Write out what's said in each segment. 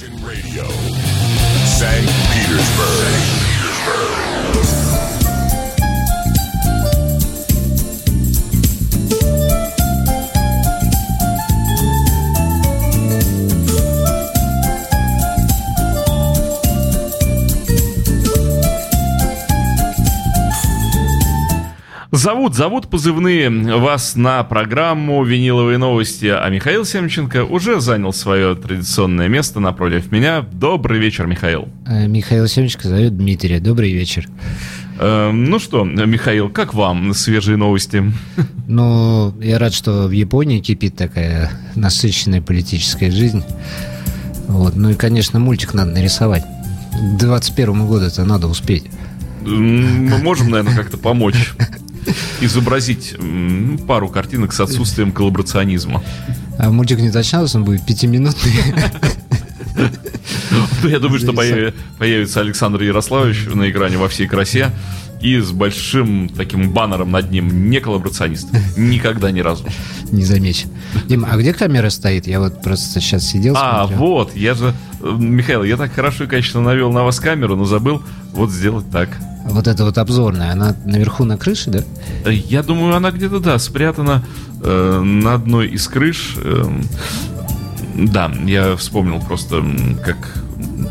Radio, St. Petersburg. St. Petersburg. Зовут, зовут позывные вас на программу «Виниловые новости», а Михаил Семченко уже занял свое традиционное место напротив меня. Добрый вечер, Михаил. Э, Михаил Семченко зовет Дмитрия. Добрый вечер. Э, ну что, Михаил, как вам свежие новости? Ну, я рад, что в Японии кипит такая насыщенная политическая жизнь. Вот. Ну и, конечно, мультик надо нарисовать. К 21 году это надо успеть. Мы можем, наверное, как-то помочь изобразить пару картинок с отсутствием коллаборационизма. А мультик не уточнялся, он будет пятиминутный. Ну, я думаю, что появи- появится Александр Ярославович на экране во всей красе и с большим таким баннером над ним не коллаборационист. Никогда ни разу. Не замечен. Дима, а где камера стоит? Я вот просто сейчас сидел, А, смотрел. вот, я же... э, Михаил, я так хорошо и качественно навел на вас камеру, но забыл вот сделать так. Вот эта вот обзорная, она наверху на крыше, да? Э, Я думаю, она где-то, да, спрятана э, на одной из крыш. Эм, да, я вспомнил просто, как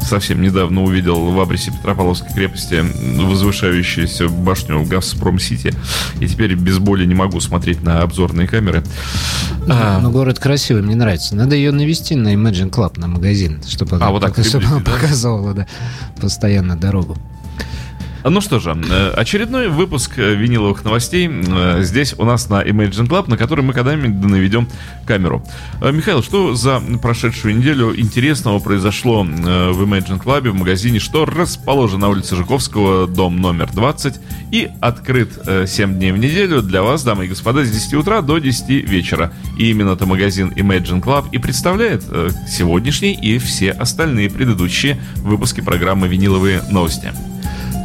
совсем недавно увидел в абресе Петропавловской крепости возвышающуюся башню Газпром-Сити. И теперь без боли не могу смотреть на обзорные камеры. А, Но город красивый, мне нравится. Надо ее навести на Imagine Club, на магазин, чтобы она, А, вот так чтобы она да? показывала да, постоянно дорогу. Ну что же, э, очередной выпуск э, виниловых новостей э, здесь у нас на Imagine Club, на который мы когда-нибудь да наведем камеру. Михаил, что за прошедшую неделю интересного произошло в Imagine Club, в магазине, что расположен на улице Жуковского, дом номер 20, и открыт э, 7 дней в неделю для вас, дамы и господа, с 10 утра до 10 вечера. И именно это магазин Imagine Club и представляет сегодняшний и все остальные предыдущие выпуски программы «Виниловые новости».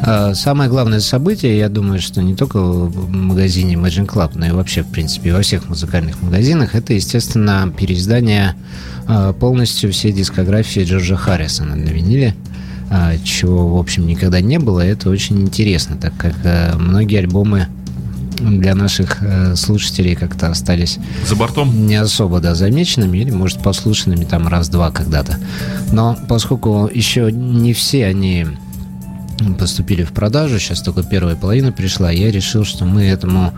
А, Самое главное событие, я думаю, что не только в магазине Imagine Club, но и вообще, в принципе, во всех музыкальных магазинах, это, естественно, переиздание а, полностью всей дискографии Джорджа Харрисона на виниле, а, чего, в общем, никогда не было. Это очень интересно, так как многие альбомы для наших слушателей как-то остались За бортом? не особо, да, замеченными или, может, послушанными там раз-два когда-то. Но поскольку еще не все они поступили в продажу, сейчас только первая половина пришла, я решил, что мы этому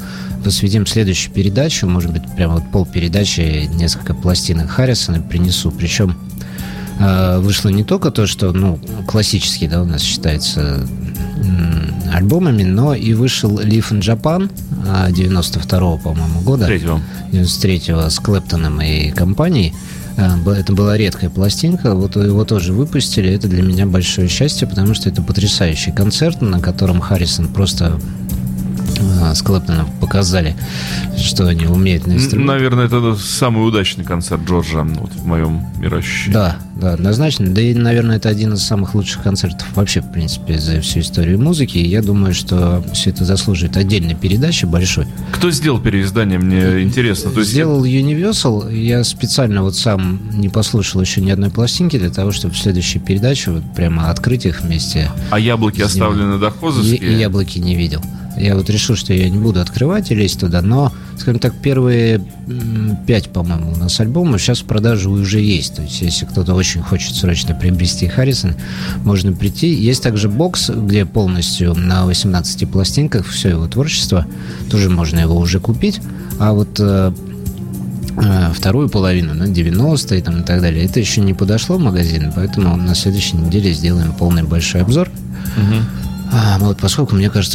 посвятим следующую передачу, может быть, прямо вот полпередачи, несколько пластинок Харрисона принесу, причем э, вышло не только то, что, ну, классический, да, у нас считается альбомами, но и вышел Live in Japan э, 92 по-моему, года. Третьего. 93-го с Клэптоном и компанией. Б- Это была редкая пластинка, вот его тоже выпустили. Это для меня большое счастье, потому что это потрясающий концерт, на котором Харрисон просто с Клэптоном показали, что они умеют на инструменте. Наверное, это самый удачный концерт Джорджа ну, вот, в моем мироощущении. Да, да, однозначно. Да и, наверное, это один из самых лучших концертов вообще, в принципе, за всю историю музыки. И я думаю, что все это заслуживает отдельной передачи большой. Кто сделал переиздание, мне интересно. То есть Сделал Universal. Я специально вот сам не послушал еще ни одной пластинки для того, чтобы в следующей передаче вот прямо открыть их вместе. А яблоки оставлены И, дохозовские? и яблоки не видел. Я вот решил, что я не буду открывать и лезть туда, но, скажем так, первые пять, по-моему, у нас альбомов сейчас в продаже уже есть. То есть, если кто-то очень хочет срочно приобрести Харрисон, можно прийти. Есть также бокс, где полностью на 18 пластинках все его творчество. Тоже можно его уже купить. А вот э, э, вторую половину, ну, 90-е там, и так далее, это еще не подошло в магазин, поэтому на следующей неделе сделаем полный большой обзор. Мгм. А, вот, поскольку мне кажется,